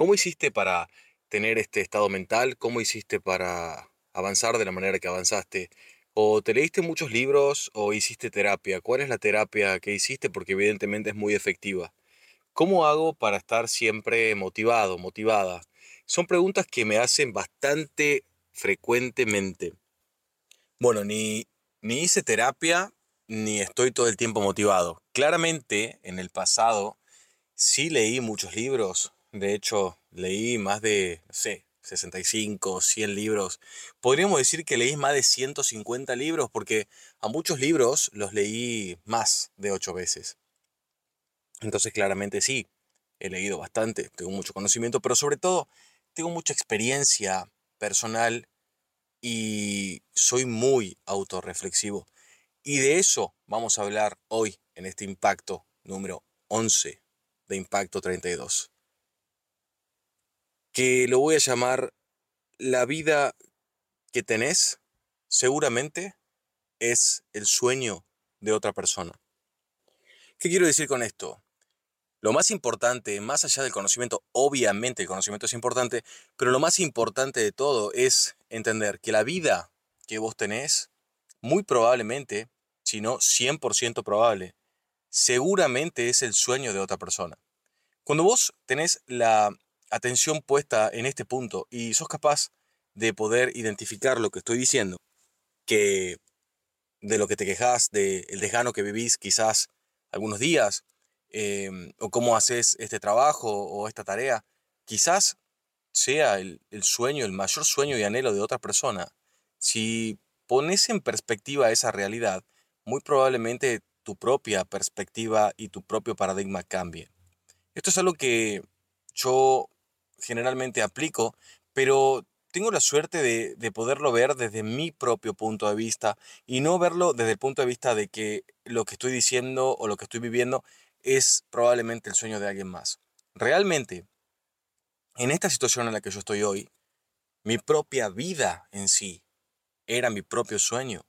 ¿Cómo hiciste para tener este estado mental? ¿Cómo hiciste para avanzar de la manera que avanzaste? ¿O te leíste muchos libros o hiciste terapia? ¿Cuál es la terapia que hiciste? Porque evidentemente es muy efectiva. ¿Cómo hago para estar siempre motivado, motivada? Son preguntas que me hacen bastante frecuentemente. Bueno, ni, ni hice terapia ni estoy todo el tiempo motivado. Claramente, en el pasado, sí leí muchos libros. De hecho, leí más de, no sé, 65, 100 libros. Podríamos decir que leí más de 150 libros porque a muchos libros los leí más de 8 veces. Entonces, claramente sí, he leído bastante, tengo mucho conocimiento, pero sobre todo tengo mucha experiencia personal y soy muy autorreflexivo. Y de eso vamos a hablar hoy en este impacto número 11 de Impacto 32. Que lo voy a llamar la vida que tenés seguramente es el sueño de otra persona. ¿Qué quiero decir con esto? Lo más importante, más allá del conocimiento, obviamente el conocimiento es importante, pero lo más importante de todo es entender que la vida que vos tenés muy probablemente, si no 100% probable, seguramente es el sueño de otra persona. Cuando vos tenés la atención puesta en este punto y sos capaz de poder identificar lo que estoy diciendo, que de lo que te quejas, del de desgano que vivís quizás algunos días, em, o cómo haces este trabajo o esta tarea, quizás sea el, el sueño, el mayor sueño y anhelo de otra persona. Si pones en perspectiva esa realidad, muy probablemente tu propia perspectiva y tu propio paradigma cambie. Esto es algo que yo generalmente aplico, pero tengo la suerte de, de, poderlo ver desde mi propio punto de vista y no verlo desde el punto de vista de que lo que estoy diciendo o lo que estoy viviendo es probablemente el sueño de alguien más. Realmente, en esta situación en la que yo estoy hoy, mi propia vida en sí era mi propio sueño.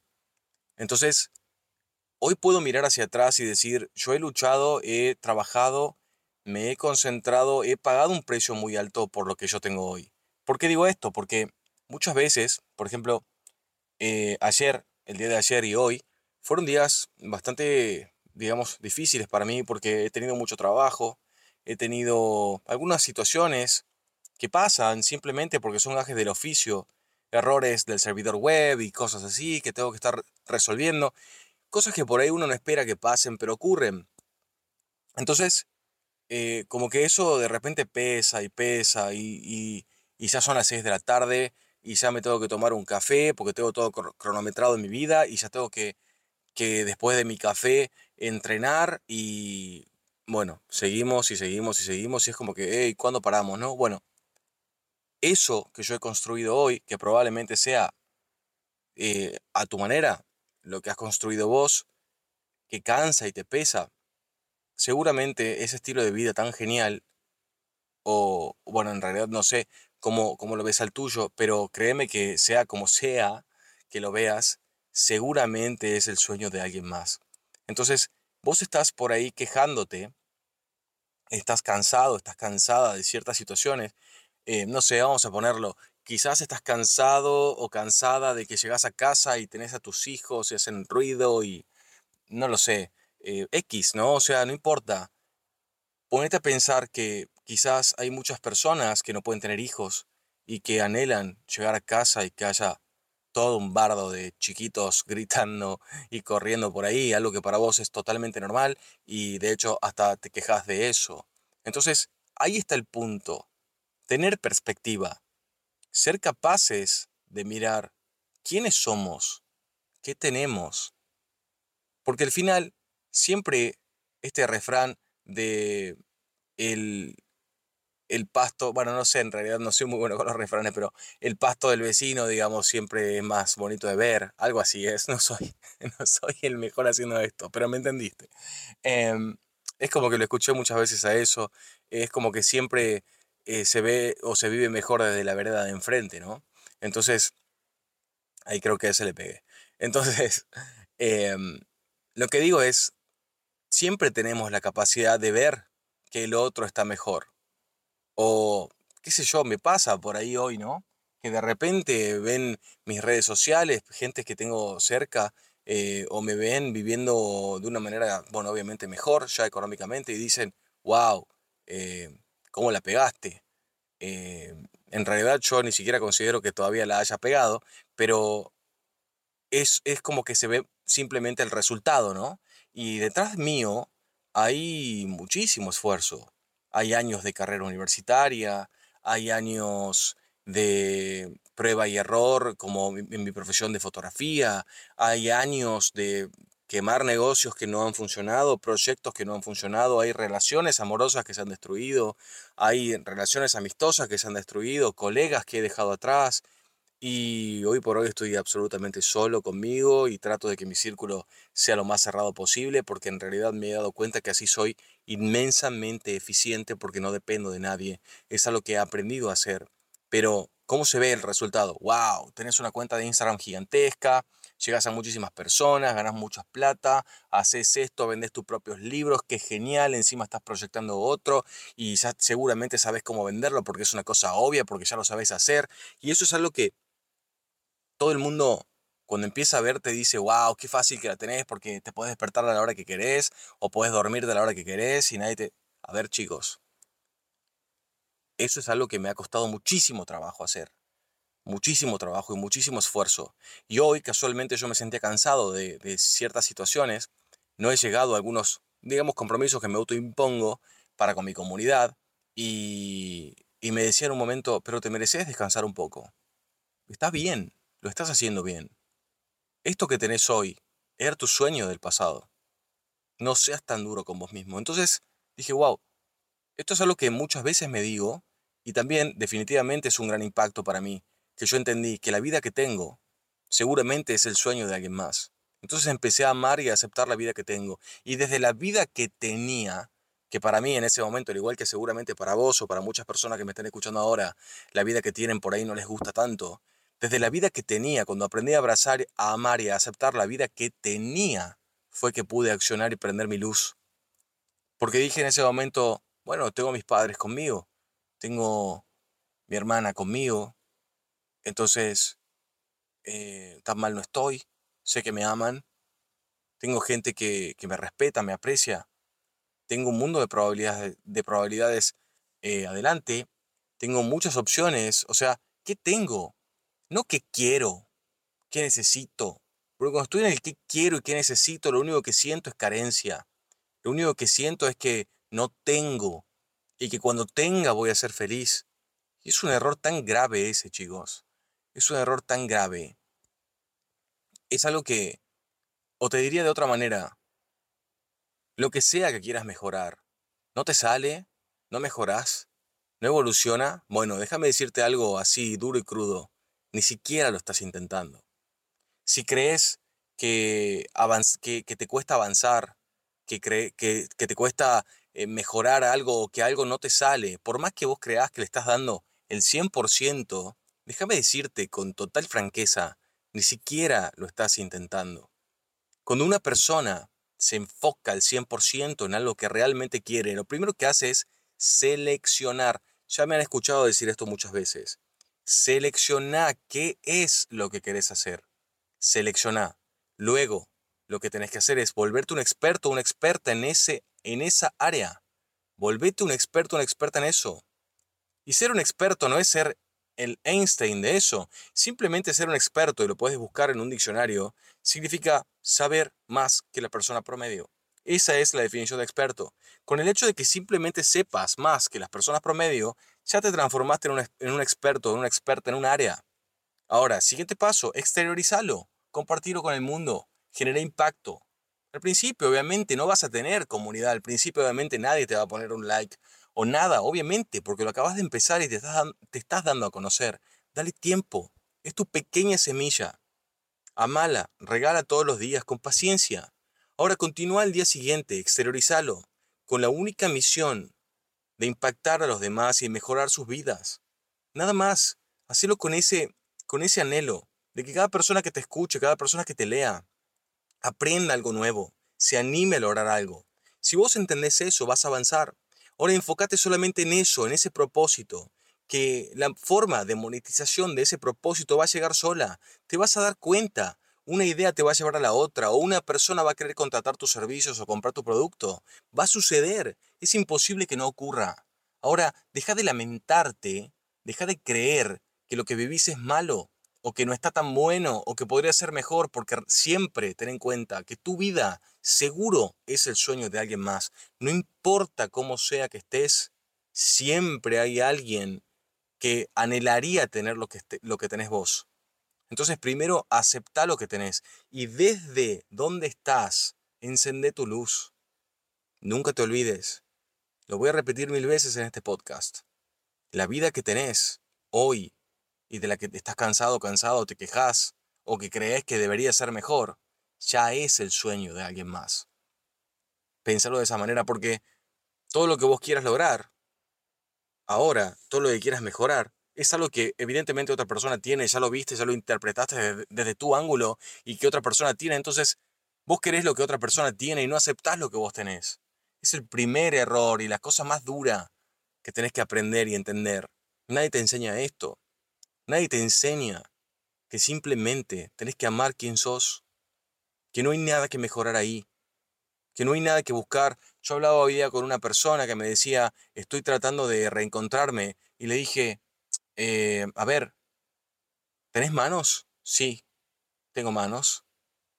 Entonces, hoy puedo mirar hacia atrás y decir, yo he luchado, he trabajado, me he concentrado, he pagado un precio muy alto por lo que yo tengo hoy. ¿Por qué digo esto? Porque muchas veces, por ejemplo, eh, ayer, el día de ayer y hoy, fueron días bastante, digamos, difíciles para mí porque he tenido mucho trabajo, he tenido algunas situaciones que pasan simplemente porque son gajes del oficio errores del servidor web y cosas así que tengo que estar resolviendo. Cosas que por ahí uno no espera que pasen, pero ocurren. Entonces, eh, como que eso de repente pesa y pesa y, ya son las 6 de la tarde y ya me tengo que tomar un café porque tengo todo cronometrado en mi vida y ya tengo que, que después de mi café entrenar y bueno, seguimos y seguimos y seguimos y es como que, hey, ¿cuándo paramos? No, bueno, eso que yo he construido hoy, que probablemente sea eh, a tu manera, lo que has construido vos, que cansa y te pesa, seguramente ese estilo de vida tan genial, o bueno, en realidad no sé cómo, cómo lo ves al tuyo, pero créeme que sea como sea que lo veas, seguramente es el sueño de alguien más. Entonces, vos estás por ahí quejándote, estás cansado, estás cansada de ciertas situaciones, eh, no sé, vamos a ponerlo, quizás estás cansado o cansada de que llegas a casa y tenés a tus hijos y hacen ruido y no lo sé, eh, X, ¿no? O sea, no importa. Ponete a pensar que quizás hay muchas personas que no pueden tener hijos y que anhelan llegar a casa y que haya todo un bardo de chiquitos gritando y corriendo por ahí, algo que para vos es totalmente normal y de hecho hasta te quejas de eso. Entonces, ahí está el punto tener perspectiva, ser capaces de mirar quiénes somos, qué tenemos. Porque al final, siempre este refrán de el, el pasto, bueno, no sé, en realidad no soy muy bueno con los refranes, pero el pasto del vecino, digamos, siempre es más bonito de ver, algo así es, no soy, no soy el mejor haciendo esto, pero me entendiste. Em, es como que lo escuché muchas veces a eso, es como que siempre eh, se ve o se vive mejor desde la vereda de enfrente, ¿no? Entonces, ahí creo que se le pegue. Entonces, em, lo que digo es, siempre tenemos la capacidad de ver que el otro está mejor. O qué sé yo, me pasa por ahí hoy, ¿no? Que de repente ven mis redes sociales, gente que tengo cerca, eh, o me ven viviendo de una manera, bueno, obviamente mejor ya económicamente, y dicen, wow, eh, ¿cómo la pegaste? Eh, en realidad yo ni siquiera considero que todavía la haya pegado, pero es, es como que se ve simplemente el resultado, ¿no? Y detrás mío hay muchísimo esfuerzo. Hay años de carrera universitaria, hay años de prueba y error, como en mi profesión de fotografía, hay años de quemar negocios que no han funcionado, proyectos que no han funcionado, hay relaciones amorosas que se han destruido, hay relaciones amistosas que se han destruido, colegas que he dejado atrás, y hoy por hoy estoy absolutamente solo conmigo y trato de que mi círculo sea lo más cerrado posible porque en realidad me he dado cuenta que así soy inmensamente eficiente porque no dependo de nadie. Es algo que he aprendido a hacer. Pero, ¿cómo se ve el resultado? ¡Wow! Tenés una cuenta de Instagram gigantesca, llegas a muchísimas personas, ganas mucha plata, haces esto, vendes tus propios libros, qué genial, encima estás proyectando otro y seguramente sabes cómo venderlo porque es una cosa obvia, porque ya lo sabes hacer. Y eso es algo que todo el mundo cuando empieza a verte dice, wow, qué fácil que la tenés porque te puedes despertar a la hora que querés o puedes dormir de la hora que querés y nadie te... A ver chicos, eso es algo que me ha costado muchísimo trabajo hacer. Muchísimo trabajo y muchísimo esfuerzo. Y hoy casualmente yo me sentía cansado de, ciertas situaciones. No he llegado a algunos, digamos, compromisos que me autoimpongo para con mi comunidad. Y, y me decía en un momento, pero te mereces descansar un poco. Está bien, lo estás haciendo bien. Esto que tenés hoy era tu sueño del pasado. No seas tan duro con vos mismo. Entonces dije, wow, esto es algo que muchas veces me digo y también definitivamente es un gran impacto para mí, que yo entendí que la vida que tengo seguramente es el sueño de alguien más. Entonces empecé a amar y a aceptar la vida que tengo. Y desde la vida que tenía, que para mí en ese momento, al igual que seguramente para vos o para muchas personas que me están escuchando ahora, la vida que tienen por ahí no les gusta tanto, desde la vida que tenía, cuando aprendí a abrazar, a amar y a aceptar la vida que tenía, fue que pude accionar y prender mi luz. Porque dije en ese momento, bueno, tengo mis padres conmigo, tengo mi hermana conmigo, entonces eh, tan mal no estoy, sé que me aman, tengo gente que, me respeta, me aprecia, tengo un mundo de probabilidades, de probabilidades eh, adelante, tengo muchas opciones, o sea, ¿qué tengo? No que quiero, que necesito. Porque cuando estoy en el que quiero y que necesito, lo único que siento es carencia. Lo único que siento es que no tengo y que cuando tenga voy a ser feliz. Y es un error tan grave ese, chicos. Es un error tan grave. Es algo que, o te diría de otra manera, lo que sea que quieras mejorar, no te sale, no mejoras, no evoluciona, bueno, déjame decirte algo así duro y crudo ni siquiera lo estás intentando. Si crees que, que, te cuesta avanzar, que, que, te cuesta eh, mejorar algo o que algo no te sale, por más que vos creas que le estás dando el 100%, déjame decirte con total franqueza, ni siquiera lo estás intentando. Cuando una persona se enfoca al 100% en algo que realmente quiere, lo primero que hace es seleccionar. Ya me han escuchado decir esto muchas veces. Selecciona qué es lo que querés hacer. Selecciona. Luego, lo que tenés que hacer es volverte un experto una experta en, ese, en esa área. Volvete un experto una experta en eso. Y ser un experto no es ser el Einstein de eso. Simplemente ser un experto, y lo puedes buscar en un diccionario, significa saber más que la persona promedio. Esa es la definición de experto. Con el hecho de que simplemente sepas más que las personas promedio, ya te transformaste en un, experto, en una experta en un área. Ahora, siguiente paso, exteriorizalo, compartirlo con el mundo, genera impacto. Al principio, obviamente, no vas a tener comunidad. Al principio, obviamente, nadie te va a poner un like o nada, obviamente, porque lo acabas de empezar y te estás, te estás dando a conocer. Dale tiempo. Es tu pequeña semilla. Amala, regala todos los días con paciencia. Ahora continúa al día siguiente, exteriorizalo, con la única misión de impactar a los demás y mejorar sus vidas. Nada más, hacelo con ese, con ese anhelo de que cada persona que te escuche, cada persona que te lea, aprenda algo nuevo, se anime a lograr algo. Si vos entendés eso, vas a avanzar. Ahora enfócate solamente en eso, en ese propósito. que la forma de monetización de ese propósito va a llegar sola. Te vas a dar cuenta. Una idea te va a llevar a la otra, o una persona va a querer contratar tus servicios o comprar tu producto. Va a suceder. Es imposible que no ocurra. Ahora, deja de lamentarte, deja de creer que lo que vivís es malo, o que no está tan bueno, o que podría ser mejor, porque siempre ten en cuenta que tu vida seguro es el sueño de alguien más. No importa cómo sea que estés, siempre hay alguien que anhelaría tener lo que, lo que tenés vos. Entonces, primero, acepta lo que tenés y desde donde estás, encende tu luz. Nunca te olvides. Lo voy a repetir mil veces en este podcast. La vida que tenés hoy y de la que estás cansado, cansado, te quejas o que crees que debería ser mejor, ya es el sueño de alguien más. Pensarlo de esa manera porque todo lo que vos quieras lograr, ahora, todo lo que quieras mejorar, es algo que evidentemente otra persona tiene, ya lo viste, ya lo interpretaste desde, tu ángulo y que otra persona tiene. Entonces, vos querés lo que otra persona tiene y no aceptás lo que vos tenés. Es el primer error y la cosa más dura que tenés que aprender y entender. Nadie te enseña esto. Nadie te enseña que simplemente tenés que amar quien sos, que no hay nada que mejorar ahí, que no hay nada que buscar. Yo hablaba hoy día con una persona que me decía, estoy tratando de reencontrarme, y le dije, eh, a ver, ¿tenés manos? Sí, tengo manos.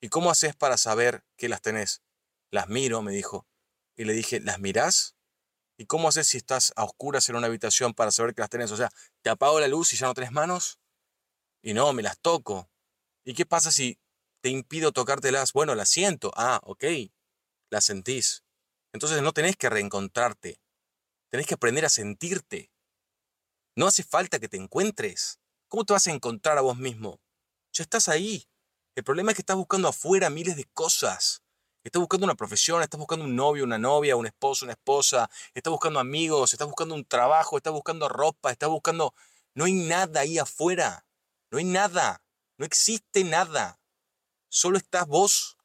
¿Y cómo haces para saber que las tenés? Las miro, me dijo. Y le dije, ¿las mirás? ¿Y cómo haces si estás a oscuras en una habitación para saber que las tenés? O sea, ¿te apago la luz y ya no tenés manos? Y no, me las toco. ¿Y qué pasa si te impido tocártelas? Bueno, las siento. Ah, ok. Las sentís. Entonces no tenés que reencontrarte. Tenés que aprender a sentirte. No hace falta que te encuentres. ¿Cómo te vas a encontrar a vos mismo? Ya estás ahí. El problema es que estás buscando afuera miles de cosas. Estás buscando una profesión, estás buscando un novio, una novia, un esposo, una esposa, estás buscando amigos, estás buscando un trabajo, estás buscando ropa, estás buscando... No hay nada ahí afuera. No hay nada. No existe nada. Solo estás vos.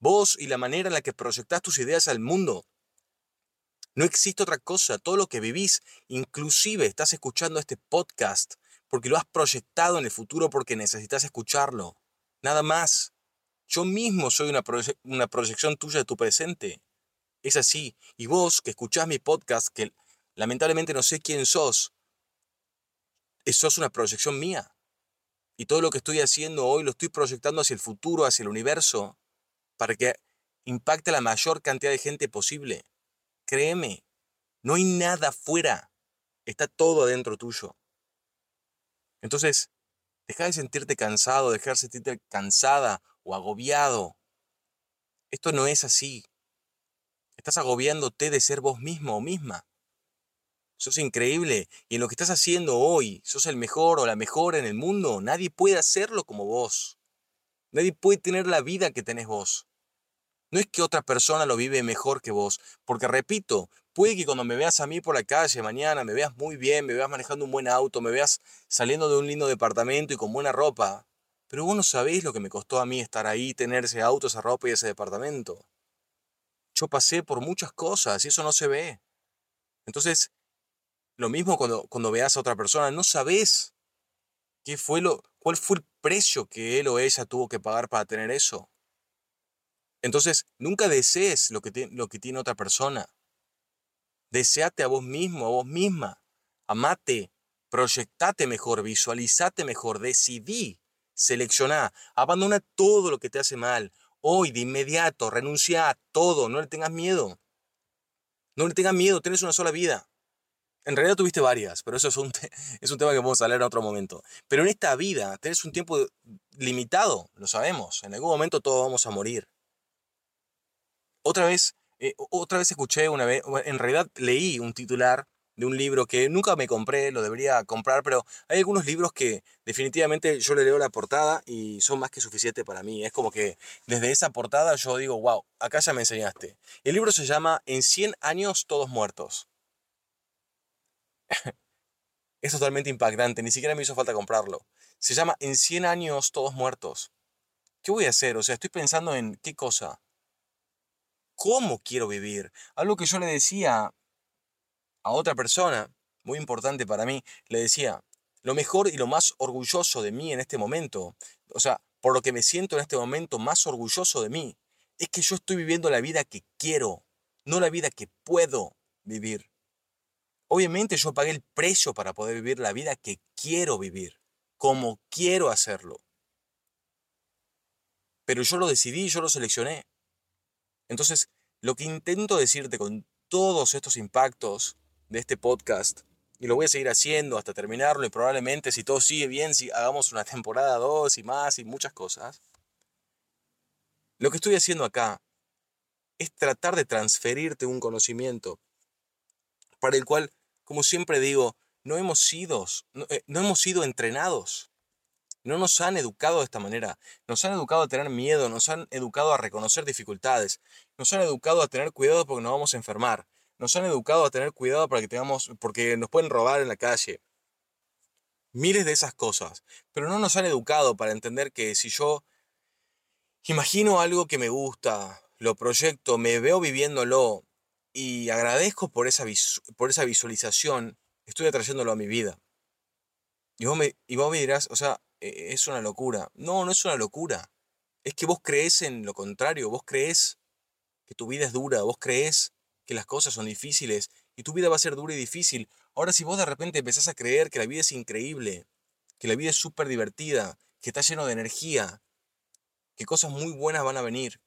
Vos y la manera en la que proyectás tus ideas al mundo. No existe otra cosa. Todo lo que vivís, inclusive estás escuchando este podcast porque lo has proyectado en el futuro porque necesitas escucharlo. Nada más. Yo mismo soy una, proyección tuya de tu presente. Es así. Y vos que escuchás mi podcast, que lamentablemente no sé quién sos, sos una proyección mía. Y todo lo que estoy haciendo hoy lo estoy proyectando hacia el futuro, hacia el universo, para que impacte a la mayor cantidad de gente posible. Créeme, no hay nada afuera. Está todo adentro tuyo. Entonces, deja de sentirte cansado, deja de sentirte cansada o agobiado. Esto no es así. Estás agobiándote de ser vos mismo o misma. Sos increíble y en lo que estás haciendo hoy, sos el mejor o la mejor en el mundo. Nadie puede hacerlo como vos. Nadie puede tener la vida que tenés vos. No es que otra persona lo vive mejor que vos, porque repito, puede que cuando me veas a mí por la calle mañana, me veas muy bien, me veas manejando un buen auto, me veas saliendo de un lindo departamento y con buena ropa, pero vos no sabés lo que me costó a mí estar ahí, tener ese auto, esa ropa y ese departamento. Yo pasé por muchas cosas y eso no se ve. Entonces, lo mismo cuando, cuando veas a otra persona, no sabés qué fue lo, cuál fue el precio que él o ella tuvo que pagar para tener eso. Entonces, nunca desees lo que, tiene otra persona. Deseate a vos mismo, a vos misma. Amate, proyectate mejor, visualizate mejor, decidí, seleccioná, abandona todo lo que te hace mal. Hoy, de inmediato, renuncia a todo, no le tengas miedo. No le tengas miedo, tienes una sola vida. En realidad tuviste varias, pero eso es un, es un tema que vamos a hablar en otro momento. Pero en esta vida tenés un tiempo limitado, lo sabemos. En algún momento todos vamos a morir. Otra vez, eh, otra vez escuché una vez, en realidad leí un titular de un libro que nunca me compré, lo debería comprar, pero hay algunos libros que definitivamente yo le leo la portada y son más que suficientes para mí. Es como que desde esa portada yo digo, wow, acá ya me enseñaste. El libro se llama En 100 años todos muertos. es totalmente impactante, ni siquiera me hizo falta comprarlo. Se llama En 100 años todos muertos. ¿Qué voy a hacer? O sea, estoy pensando en qué cosa cómo quiero vivir. Algo que yo le decía a otra persona muy importante para mí, le decía, lo mejor y lo más orgulloso de mí en este momento, o sea, por lo que me siento en este momento más orgulloso de mí, es que yo estoy viviendo la vida que quiero, no la vida que puedo vivir. Obviamente yo pagué el precio para poder vivir la vida que quiero vivir, como quiero hacerlo. Pero yo lo decidí, yo lo seleccioné. Entonces, lo que intento decirte con todos estos impactos de este podcast, y lo voy a seguir haciendo hasta terminarlo, y probablemente si todo sigue bien, si hagamos una temporada 2 y más y muchas cosas, lo que estoy haciendo acá es tratar de transferirte un conocimiento para el cual, como siempre digo, no hemos sido, eh, no hemos sido entrenados. No nos han educado de esta manera. Nos han educado a tener miedo, nos han educado a reconocer dificultades, nos han educado a tener cuidado porque nos vamos a enfermar, nos han educado a tener cuidado para que tengamos, porque nos pueden robar en la calle. Miles de esas cosas. Pero no nos han educado para entender que si yo imagino algo que me gusta, lo proyecto, me veo viviéndolo y agradezco por esa, por esa visualización, estoy atrayéndolo a mi vida. Y vos, me, y vos me dirás, o sea, es una locura. No, no es una locura. Es que vos crees en lo contrario, vos crees que tu vida es dura, vos crees que las cosas son difíciles y tu vida va a ser dura y difícil. Ahora si vos de repente empezás a creer que la vida es increíble, que la vida es súper divertida, que está lleno de energía, que cosas muy buenas van a venir,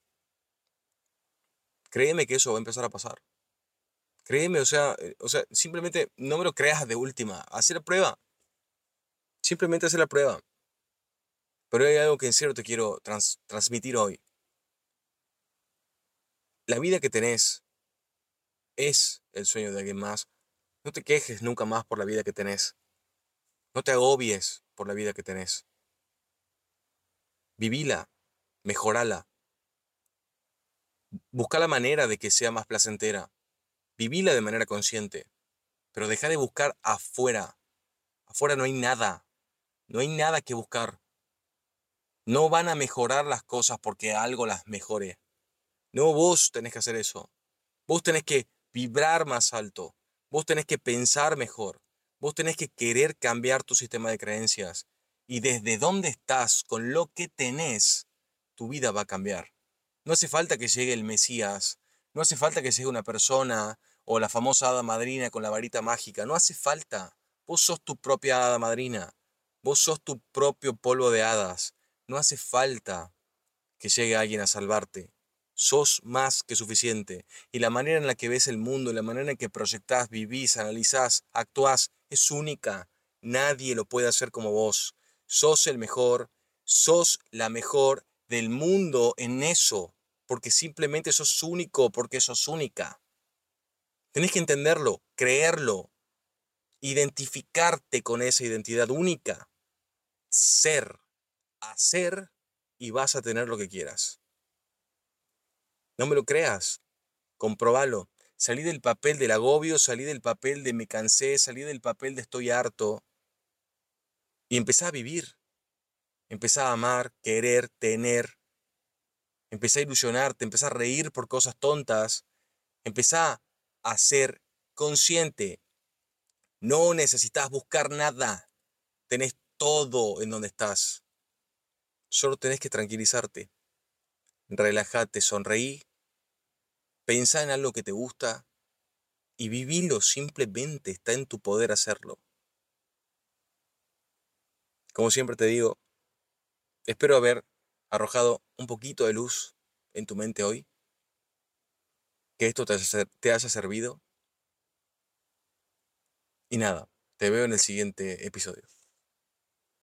créeme que eso va a empezar a pasar. Créeme, o sea, eh, o sea, simplemente no me lo creas de última, hacer la prueba. Simplemente hacer la prueba. Pero hay algo que en serio te quiero transmitir hoy. La vida que tenés es el sueño de alguien más. No te quejes nunca más por la vida que tenés. No te agobies por la vida que tenés. Vivila, mejorala. Busca la manera de que sea más placentera. Vivila de manera consciente. Pero deja de buscar afuera. Afuera no hay nada. No hay nada que buscar. No van a mejorar las cosas porque algo las mejore. No, vos tenés que hacer eso. Vos tenés que vibrar más alto. Vos tenés que pensar mejor. Vos tenés que querer cambiar tu sistema de creencias. Y desde dónde estás, con lo que tenés, tu vida va a cambiar. No hace falta que llegue el Mesías. No hace falta que llegue una persona o la famosa hada madrina con la varita mágica. No hace falta. Vos sos tu propia hada madrina. Vos sos tu propio polvo de hadas. No hace falta que llegue alguien a salvarte sos más que suficiente. Y la manera en la que ves el mundo, la manera en que proyectás, vivís, analizás, actuás, es única. Nadie lo puede hacer como vos. Sos el mejor, sos la mejor del mundo en eso, porque simplemente sos único, porque sos única. Tenés que entenderlo, creerlo, identificarte con esa identidad única, ser, hacer y vas a tener lo que quieras. No me lo creas, comprobalo. Salí del papel del agobio, salí del papel de me cansé, salí del papel de estoy harto. Y empecé a vivir. Empecé a amar, querer, tener. Empecé a ilusionarte, empecé a reír por cosas tontas. Empecé a ser consciente. No necesitas buscar nada. Tenés todo en donde estás. Solo tenés que tranquilizarte. Relájate, sonreí, Pensá en algo que te gusta y vivilo simplemente, está en tu poder hacerlo. Como siempre te digo, espero haber arrojado un poquito de luz en tu mente hoy, que esto te haya, te haya servido. Y nada, te veo en el siguiente episodio.